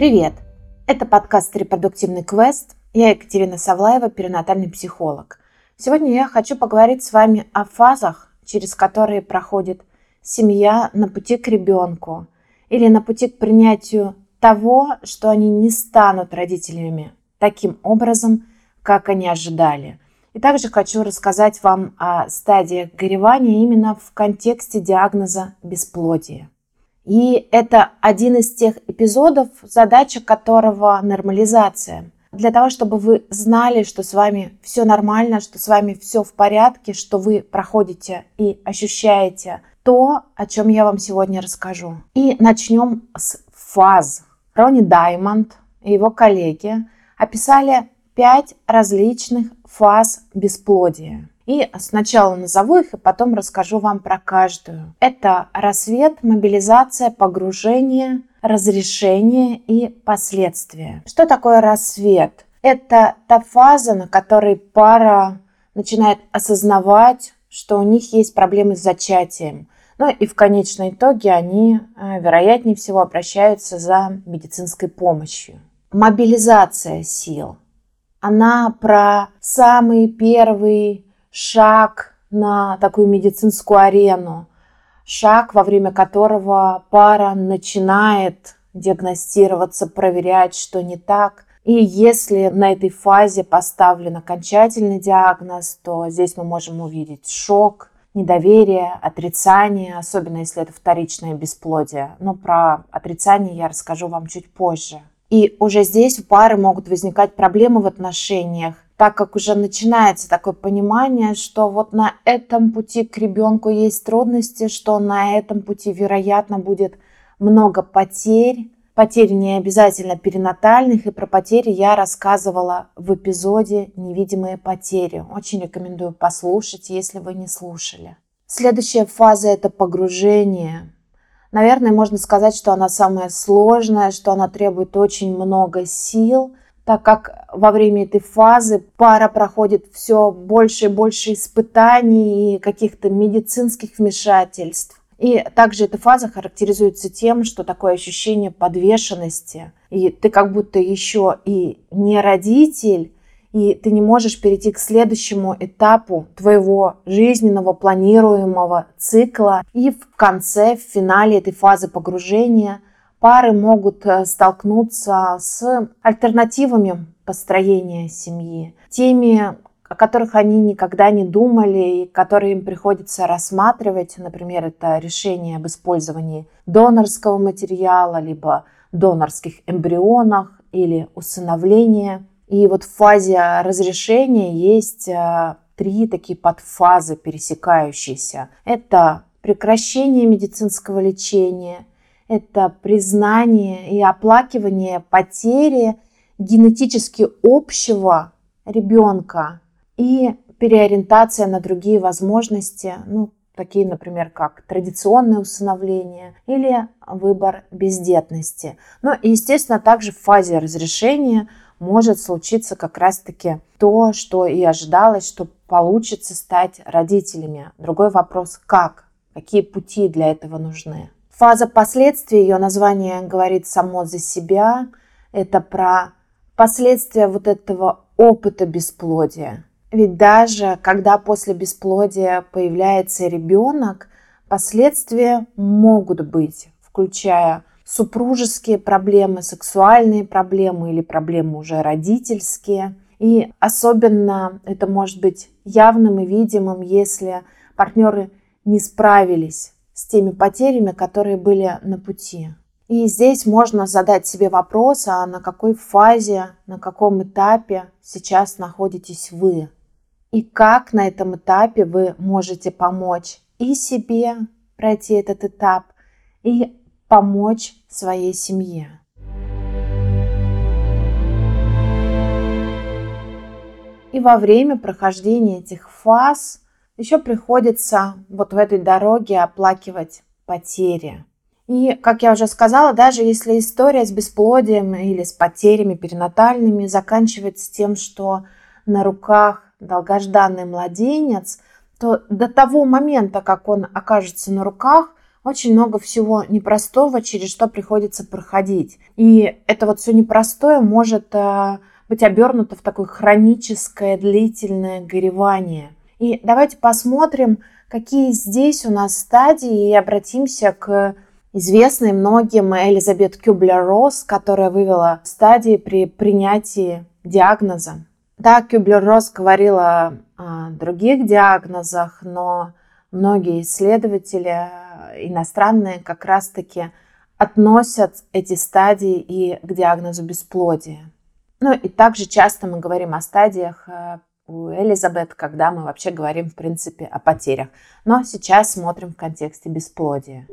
Привет! Это подкаст «Репродуктивный квест». Я Екатерина Савлаева, перинатальный психолог. Сегодня я хочу поговорить с вами о фазах, через которые проходит семья на пути к ребенку или на пути к принятию того, что они не станут родителями таким образом, как они ожидали. И также хочу рассказать вам о стадиях горевания именно в контексте диагноза бесплодия. И это один из тех эпизодов, задача которого нормализация. Для того, чтобы вы знали, что с вами все нормально, что с вами все в порядке, что вы проходите и ощущаете то, о чем я вам сегодня расскажу. И начнем с фаз. Ронни Даймонд и его коллеги описали пять различных фаз бесплодия. И сначала назову их, и потом расскажу вам про каждую. Это рассвет, мобилизация, погружение, разрешение и последствия. Что такое рассвет? Это та фаза, на которой пара начинает осознавать, что у них есть проблемы с зачатием. Ну и в конечном итоге они, э, вероятнее всего, обращаются за медицинской помощью. Мобилизация сил. Она про самый первый шаг на такую медицинскую арену, шаг, во время которого пара начинает диагностироваться, проверять, что не так. И если на этой фазе поставлен окончательный диагноз, то здесь мы можем увидеть шок, недоверие, отрицание, особенно если это вторичное бесплодие. Но про отрицание я расскажу вам чуть позже. И уже здесь у пары могут возникать проблемы в отношениях, так как уже начинается такое понимание, что вот на этом пути к ребенку есть трудности, что на этом пути, вероятно, будет много потерь. Потерь не обязательно перинатальных, и про потери я рассказывала в эпизоде «Невидимые потери». Очень рекомендую послушать, если вы не слушали. Следующая фаза – это погружение. Наверное, можно сказать, что она самая сложная, что она требует очень много сил – так как во время этой фазы пара проходит все больше и больше испытаний и каких-то медицинских вмешательств. И также эта фаза характеризуется тем, что такое ощущение подвешенности. И ты как будто еще и не родитель, и ты не можешь перейти к следующему этапу твоего жизненного планируемого цикла. И в конце, в финале этой фазы погружения – пары могут э, столкнуться с альтернативами построения семьи, теми, о которых они никогда не думали и которые им приходится рассматривать. Например, это решение об использовании донорского материала, либо донорских эмбрионах или усыновления. И вот в фазе разрешения есть э, три такие подфазы пересекающиеся. Это прекращение медицинского лечения, это признание и оплакивание потери генетически общего ребенка и переориентация на другие возможности, ну, такие, например, как традиционное усыновление или выбор бездетности. Но, естественно, также в фазе разрешения может случиться как раз-таки то, что и ожидалось, что получится стать родителями. Другой вопрос, как, какие пути для этого нужны. Фаза последствий, ее название говорит само за себя. Это про последствия вот этого опыта бесплодия. Ведь даже когда после бесплодия появляется ребенок, последствия могут быть, включая супружеские проблемы, сексуальные проблемы или проблемы уже родительские. И особенно это может быть явным и видимым, если партнеры не справились с теми потерями, которые были на пути. И здесь можно задать себе вопрос, а на какой фазе, на каком этапе сейчас находитесь вы? И как на этом этапе вы можете помочь и себе пройти этот этап, и помочь своей семье. И во время прохождения этих фаз еще приходится вот в этой дороге оплакивать потери. И, как я уже сказала, даже если история с бесплодием или с потерями перинатальными заканчивается тем, что на руках долгожданный младенец, то до того момента, как он окажется на руках, очень много всего непростого, через что приходится проходить. И это вот все непростое может э, быть обернуто в такое хроническое длительное горевание. И давайте посмотрим, какие здесь у нас стадии, и обратимся к известной многим Элизабет Кюблер-Росс, которая вывела стадии при принятии диагноза. Да, Кюблер-Росс говорила о других диагнозах, но многие исследователи э, иностранные как раз-таки относят эти стадии и к диагнозу бесплодия. Ну и также часто мы говорим о стадиях э, у Элизабет, когда мы вообще говорим, в принципе, о потерях. Но сейчас смотрим в контексте бесплодия.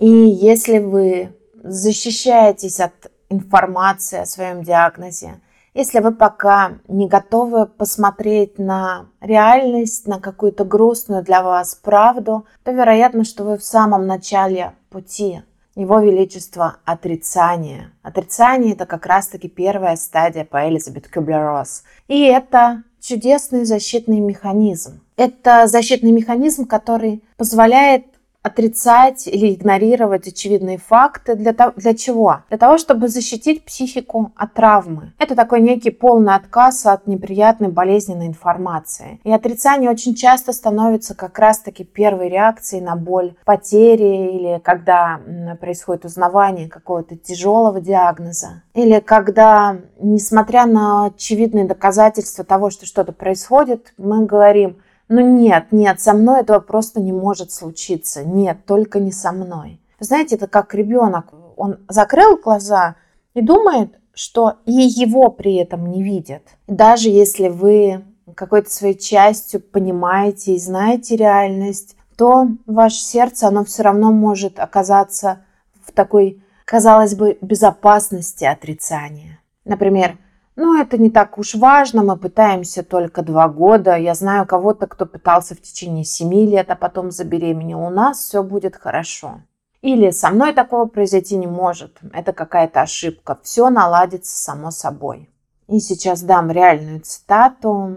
И если вы защищаетесь от информации о своем диагнозе, если вы пока не готовы посмотреть на реальность, на какую-то грустную для вас правду, то вероятно, что вы в самом начале пути. Его Величество отрицание. Отрицание – это как раз-таки первая стадия по Элизабет Кюблер-Росс. И это чудесный защитный механизм. Это защитный механизм, который позволяет отрицать или игнорировать очевидные факты. Для, того, для чего? Для того, чтобы защитить психику от травмы. Это такой некий полный отказ от неприятной болезненной информации. И отрицание очень часто становится как раз-таки первой реакцией на боль потери или когда происходит узнавание какого-то тяжелого диагноза. Или когда, несмотря на очевидные доказательства того, что что-то происходит, мы говорим, ну нет, нет, со мной этого просто не может случиться. Нет, только не со мной. знаете, это как ребенок. Он закрыл глаза и думает, что и его при этом не видят. даже если вы какой-то своей частью понимаете и знаете реальность, то ваше сердце, оно все равно может оказаться в такой, казалось бы, безопасности отрицания. Например, ну, это не так уж важно, мы пытаемся только два года. Я знаю кого-то, кто пытался в течение семи лет, а потом забеременел. У нас все будет хорошо. Или со мной такого произойти не может. Это какая-то ошибка. Все наладится само собой. И сейчас дам реальную цитату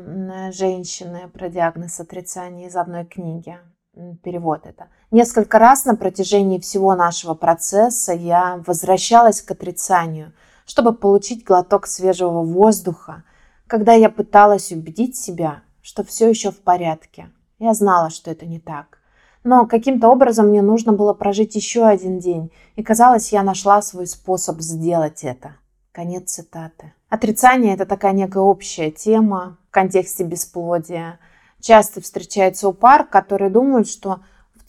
женщины про диагноз отрицания из одной книги. Перевод это. Несколько раз на протяжении всего нашего процесса я возвращалась к отрицанию – чтобы получить глоток свежего воздуха, когда я пыталась убедить себя, что все еще в порядке. Я знала, что это не так. Но каким-то образом мне нужно было прожить еще один день, и казалось, я нашла свой способ сделать это. Конец цитаты. Отрицание – это такая некая общая тема в контексте бесплодия. Часто встречается у пар, которые думают, что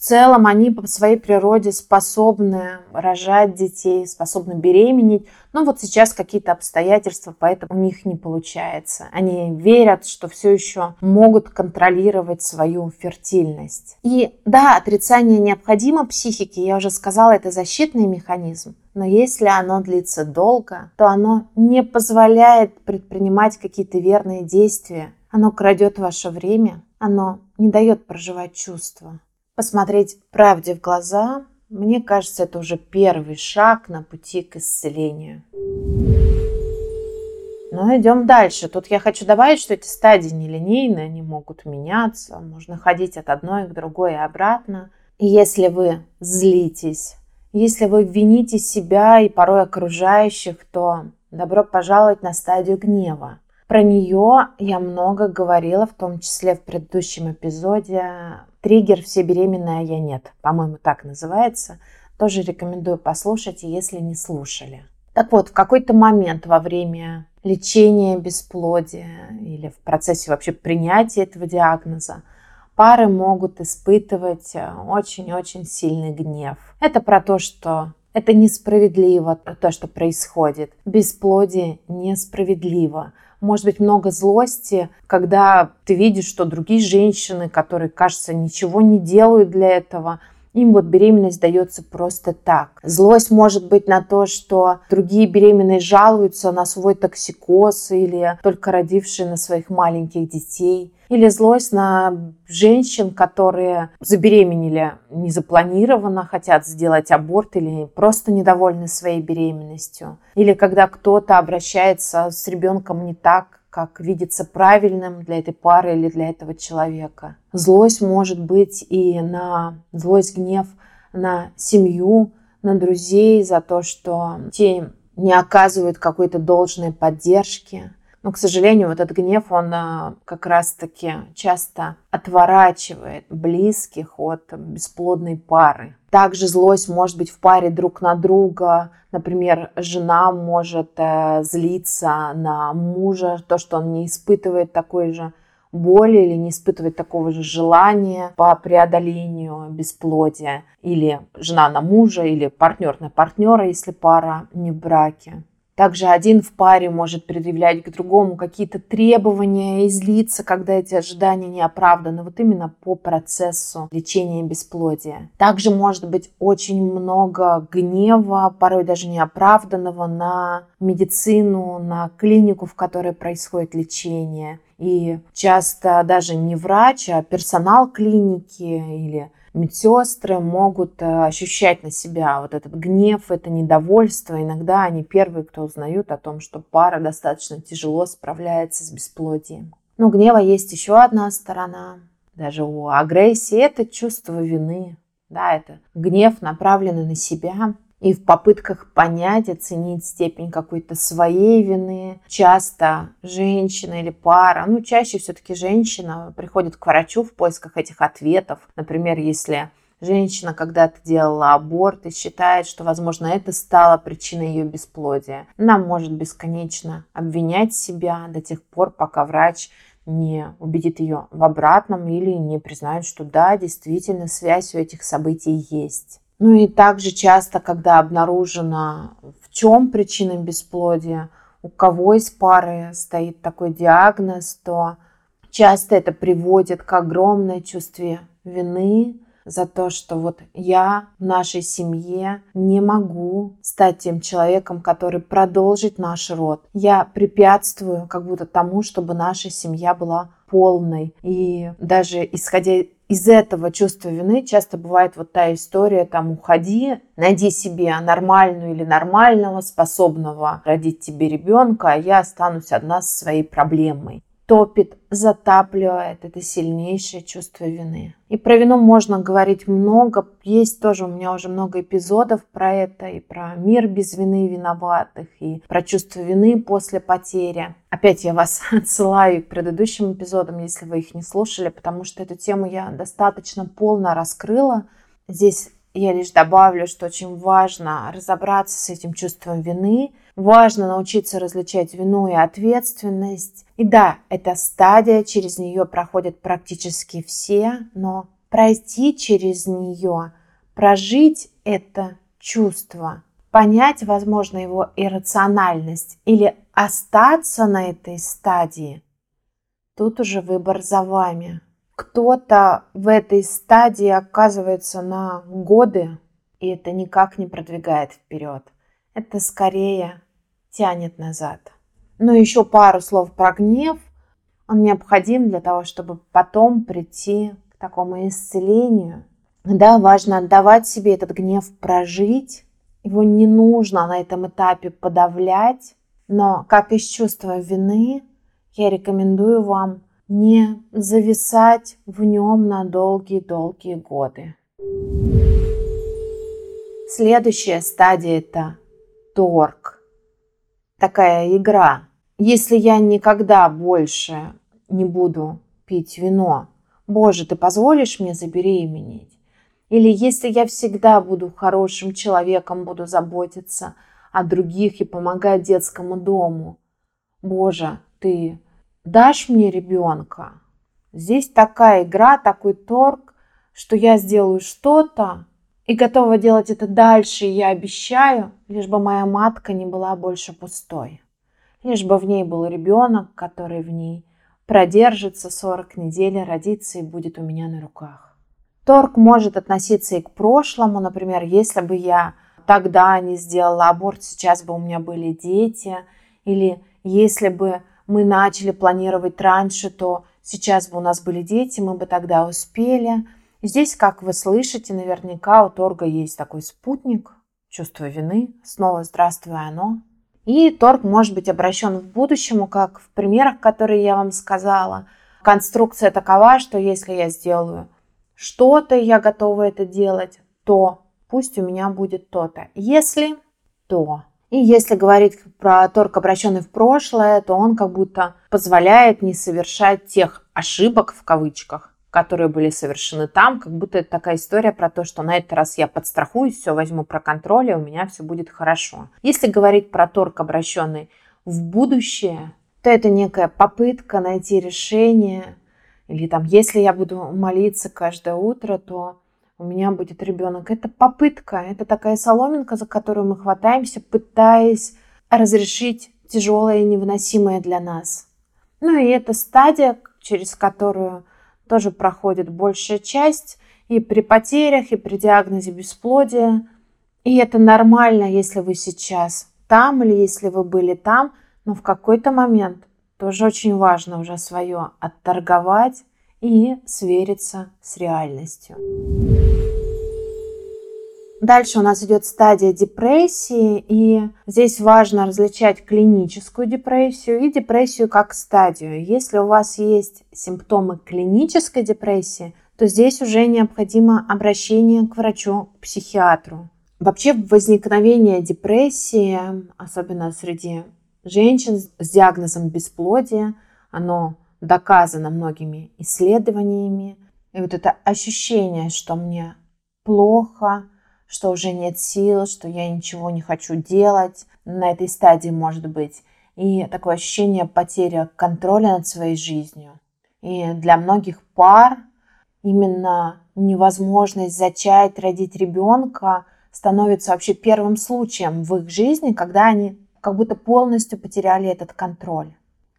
в целом они по своей природе способны рожать детей, способны беременеть, но вот сейчас какие-то обстоятельства, поэтому у них не получается. Они верят, что все еще могут контролировать свою фертильность. И да, отрицание необходимо психике, я уже сказала, это защитный механизм. Но если оно длится долго, то оно не позволяет предпринимать какие-то верные действия. Оно крадет ваше время, оно не дает проживать чувства посмотреть правде в глаза, мне кажется, это уже первый шаг на пути к исцелению. Но идем дальше. Тут я хочу добавить, что эти стадии нелинейные, они могут меняться, можно ходить от одной к другой и обратно. И если вы злитесь, если вы вините себя и порой окружающих, то добро пожаловать на стадию гнева. Про нее я много говорила, в том числе в предыдущем эпизоде Триггер «Все беременные, а я нет», по-моему, так называется. Тоже рекомендую послушать, если не слушали. Так вот, в какой-то момент во время лечения бесплодия или в процессе вообще принятия этого диагноза пары могут испытывать э, очень-очень сильный гнев. Это про то, что это несправедливо, то, что происходит. Бесплодие несправедливо может быть много злости, когда ты видишь, что другие женщины, которые, кажется, ничего не делают для этого, им вот беременность дается просто так. Злость может быть на то, что другие беременные жалуются на свой токсикоз или только родившие на своих маленьких детей. Или злость на женщин, которые забеременели незапланированно, хотят сделать аборт или просто недовольны своей беременностью. Или когда кто-то обращается с ребенком не так, как видится правильным для этой пары или для этого человека. Злость может быть и на злость, гнев на семью, на друзей за то, что те не оказывают какой-то должной поддержки, но, к сожалению, вот этот гнев, он а, как раз-таки часто отворачивает близких от бесплодной пары. Также злость может быть в паре друг на друга. Например, жена может э, злиться на мужа, то, что он не испытывает такой же боли или не испытывает такого же желания по преодолению бесплодия. Или жена на мужа, или партнер на партнера, если пара не в браке. Также один в паре может предъявлять к другому какие-то требования и злиться, когда эти ожидания не оправданы, вот именно по процессу лечения бесплодия. Также может быть очень много гнева, порой даже неоправданного на медицину, на клинику, в которой происходит лечение. И часто даже не врач, а персонал клиники или медсестры могут э, ощущать на себя вот этот гнев, это недовольство. Иногда они первые, кто узнают о том, что пара достаточно тяжело справляется с бесплодием. Но гнева есть еще одна сторона. Даже у агрессии это чувство вины. Да, это гнев, направленный на себя, и в попытках понять, оценить степень какой-то своей вины, часто женщина или пара, ну чаще все-таки женщина приходит к врачу в поисках этих ответов. Например, если женщина когда-то делала аборт и считает, что, возможно, это стало причиной ее бесплодия. Она может бесконечно обвинять себя до тех пор, пока врач не убедит ее в обратном или не признает, что да, действительно связь у этих событий есть. Ну и также часто, когда обнаружено, в чем причина бесплодия, у кого из пары стоит такой диагноз, то часто это приводит к огромной чувстве вины за то, что вот я в нашей семье не могу стать тем человеком, который продолжит наш род. Я препятствую как будто тому, чтобы наша семья была полной. И даже исходя из этого чувства вины часто бывает вот та история, там, уходи, найди себе нормальную или нормального, способного родить тебе ребенка, а я останусь одна со своей проблемой топит, затапливает это сильнейшее чувство вины. И про вину можно говорить много. Есть тоже у меня уже много эпизодов про это, и про мир без вины виноватых, и про чувство вины после потери. Опять я вас отсылаю к предыдущим эпизодам, если вы их не слушали, потому что эту тему я достаточно полно раскрыла. Здесь я лишь добавлю, что очень важно разобраться с этим чувством вины, важно научиться различать вину и ответственность. И да, эта стадия, через нее проходят практически все, но пройти через нее, прожить это чувство, понять, возможно, его иррациональность или остаться на этой стадии, тут уже выбор за вами кто-то в этой стадии оказывается на годы, и это никак не продвигает вперед. Это скорее тянет назад. Но еще пару слов про гнев. Он необходим для того, чтобы потом прийти к такому исцелению. Да, важно отдавать себе этот гнев, прожить. Его не нужно на этом этапе подавлять. Но как из чувства вины, я рекомендую вам не зависать в нем на долгие-долгие годы. Следующая стадия – это торг. Такая игра. Если я никогда больше не буду пить вино, Боже, ты позволишь мне забеременеть? Или если я всегда буду хорошим человеком, буду заботиться о других и помогать детскому дому, Боже, ты дашь мне ребенка? Здесь такая игра, такой торг, что я сделаю что-то и готова делать это дальше, я обещаю, лишь бы моя матка не была больше пустой. Лишь бы в ней был ребенок, который в ней продержится 40 недель, родится и будет у меня на руках. Торг может относиться и к прошлому. Например, если бы я тогда не сделала аборт, сейчас бы у меня были дети. Или если бы мы начали планировать раньше, то сейчас бы у нас были дети, мы бы тогда успели. Здесь, как вы слышите, наверняка у торга есть такой спутник, чувство вины. Снова здравствуй оно. И торг может быть обращен в будущему, как в примерах, которые я вам сказала. Конструкция такова, что если я сделаю что-то, я готова это делать, то пусть у меня будет то-то. Если то. И если говорить про торг, обращенный в прошлое, то он как будто позволяет не совершать тех ошибок в кавычках, которые были совершены там, как будто это такая история про то, что на этот раз я подстрахуюсь, все возьму про контроль, и у меня все будет хорошо. Если говорить про торг, обращенный в будущее, то это некая попытка найти решение, или там, если я буду молиться каждое утро, то у меня будет ребенок. Это попытка, это такая соломинка, за которую мы хватаемся, пытаясь разрешить тяжелое и невыносимое для нас. Ну и это стадия, через которую тоже проходит большая часть и при потерях, и при диагнозе бесплодия. И это нормально, если вы сейчас там или если вы были там, но в какой-то момент тоже очень важно уже свое отторговать и свериться с реальностью. Дальше у нас идет стадия депрессии, и здесь важно различать клиническую депрессию и депрессию как стадию. Если у вас есть симптомы клинической депрессии, то здесь уже необходимо обращение к врачу, к психиатру. Вообще возникновение депрессии, особенно среди женщин с диагнозом бесплодия, оно доказано многими исследованиями. И вот это ощущение, что мне плохо, что уже нет сил, что я ничего не хочу делать. На этой стадии может быть и такое ощущение потери контроля над своей жизнью. И для многих пар именно невозможность зачать, родить ребенка становится вообще первым случаем в их жизни, когда они как будто полностью потеряли этот контроль.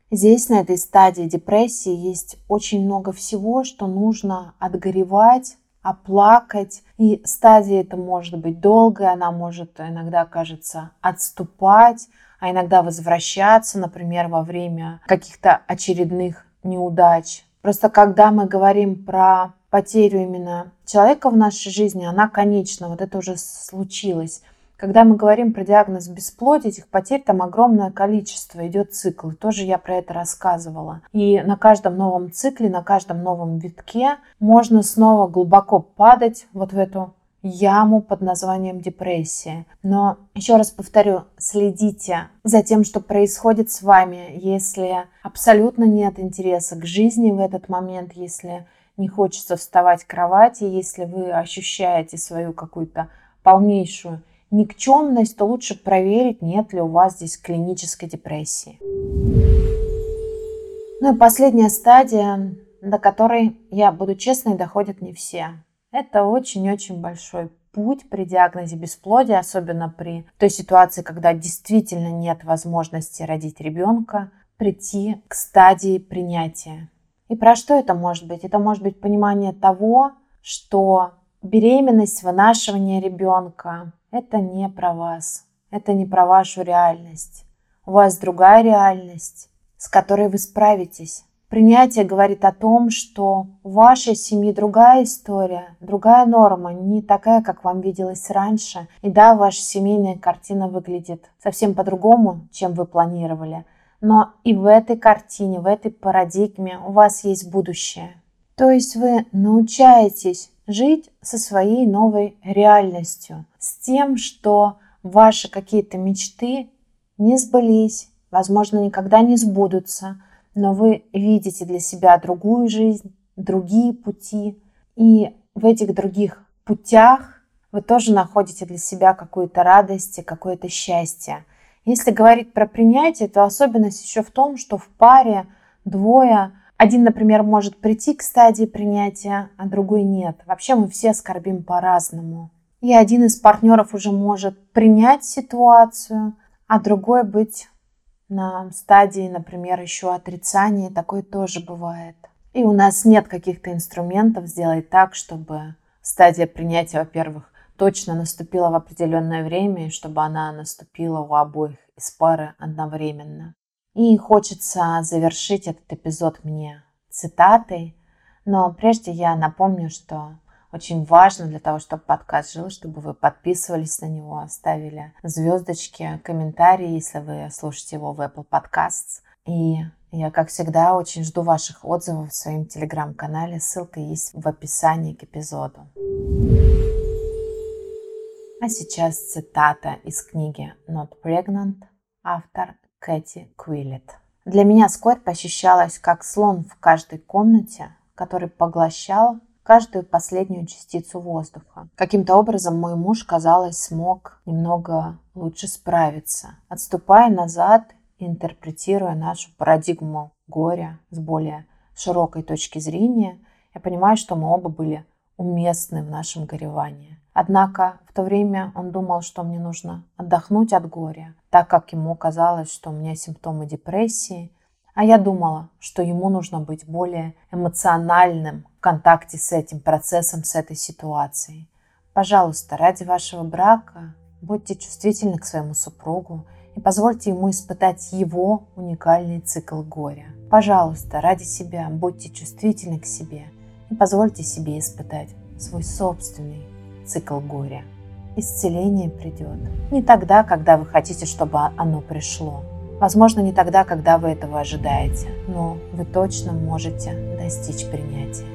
Здесь, на этой стадии депрессии, есть очень много всего, что нужно отгоревать, оплакать. И стадия это может быть долгая, она может иногда, кажется, отступать, а иногда возвращаться, например, во время каких-то очередных неудач. Просто когда мы говорим про потерю именно человека в нашей жизни, она конечна, вот это уже случилось. Когда мы говорим про диагноз бесплодия, этих потерь там огромное количество, идет цикл. тоже я про это рассказывала. И на каждом новом цикле, на каждом новом витке можно снова глубоко падать вот в эту яму под названием депрессия. Но еще раз повторю, следите за тем, что происходит с вами, если абсолютно нет интереса к жизни в этот момент, если не хочется вставать к кровати, если вы ощущаете свою какую-то полнейшую никчемность, то лучше проверить, нет ли у вас здесь клинической депрессии. Ну и последняя стадия, до которой, я буду честной, доходят не все. Это очень-очень большой путь при диагнозе бесплодия, особенно при той ситуации, когда действительно нет возможности родить ребенка, прийти к стадии принятия. И про что это может быть? Это может быть понимание того, что беременность, вынашивание ребенка, это не про вас, это не про вашу реальность. У вас другая реальность, с которой вы справитесь. Принятие говорит о том, что у вашей семьи другая история, другая норма, не такая, как вам виделось раньше. И да, ваша семейная картина выглядит совсем по-другому, чем вы планировали. Но и в этой картине, в этой парадигме у вас есть будущее. То есть вы научаетесь жить со своей новой реальностью, с тем, что ваши какие-то мечты не сбылись, возможно, никогда не сбудутся, но вы видите для себя другую жизнь, другие пути, и в этих других путях вы тоже находите для себя какую-то радость и какое-то счастье. Если говорить про принятие, то особенность еще в том, что в паре двое один, например, может прийти к стадии принятия, а другой нет. Вообще мы все скорбим по-разному. И один из партнеров уже может принять ситуацию, а другой быть на стадии, например, еще отрицания. Такое тоже бывает. И у нас нет каких-то инструментов сделать так, чтобы стадия принятия, во-первых, точно наступила в определенное время, и чтобы она наступила у обоих из пары одновременно. И хочется завершить этот эпизод мне цитатой, но прежде я напомню, что очень важно для того, чтобы подкаст жил, чтобы вы подписывались на него, ставили звездочки, комментарии, если вы слушаете его в Apple Podcasts. И я, как всегда, очень жду ваших отзывов в своем телеграм-канале. Ссылка есть в описании к эпизоду. А сейчас цитата из книги Not Pregnant, автор Кэти Куиллет. Для меня скорбь ощущалась как слон в каждой комнате, который поглощал каждую последнюю частицу воздуха. Каким-то образом мой муж, казалось, смог немного лучше справиться, отступая назад и интерпретируя нашу парадигму горя с более широкой точки зрения, я понимаю, что мы оба были уместны в нашем горевании. Однако в то время он думал, что мне нужно отдохнуть от горя, так как ему казалось, что у меня симптомы депрессии, а я думала, что ему нужно быть более эмоциональным в контакте с этим процессом, с этой ситуацией. Пожалуйста, ради вашего брака будьте чувствительны к своему супругу и позвольте ему испытать его уникальный цикл горя. Пожалуйста, ради себя будьте чувствительны к себе и позвольте себе испытать свой собственный цикл горя. Исцеление придет не тогда, когда вы хотите, чтобы оно пришло. Возможно, не тогда, когда вы этого ожидаете, но вы точно можете достичь принятия.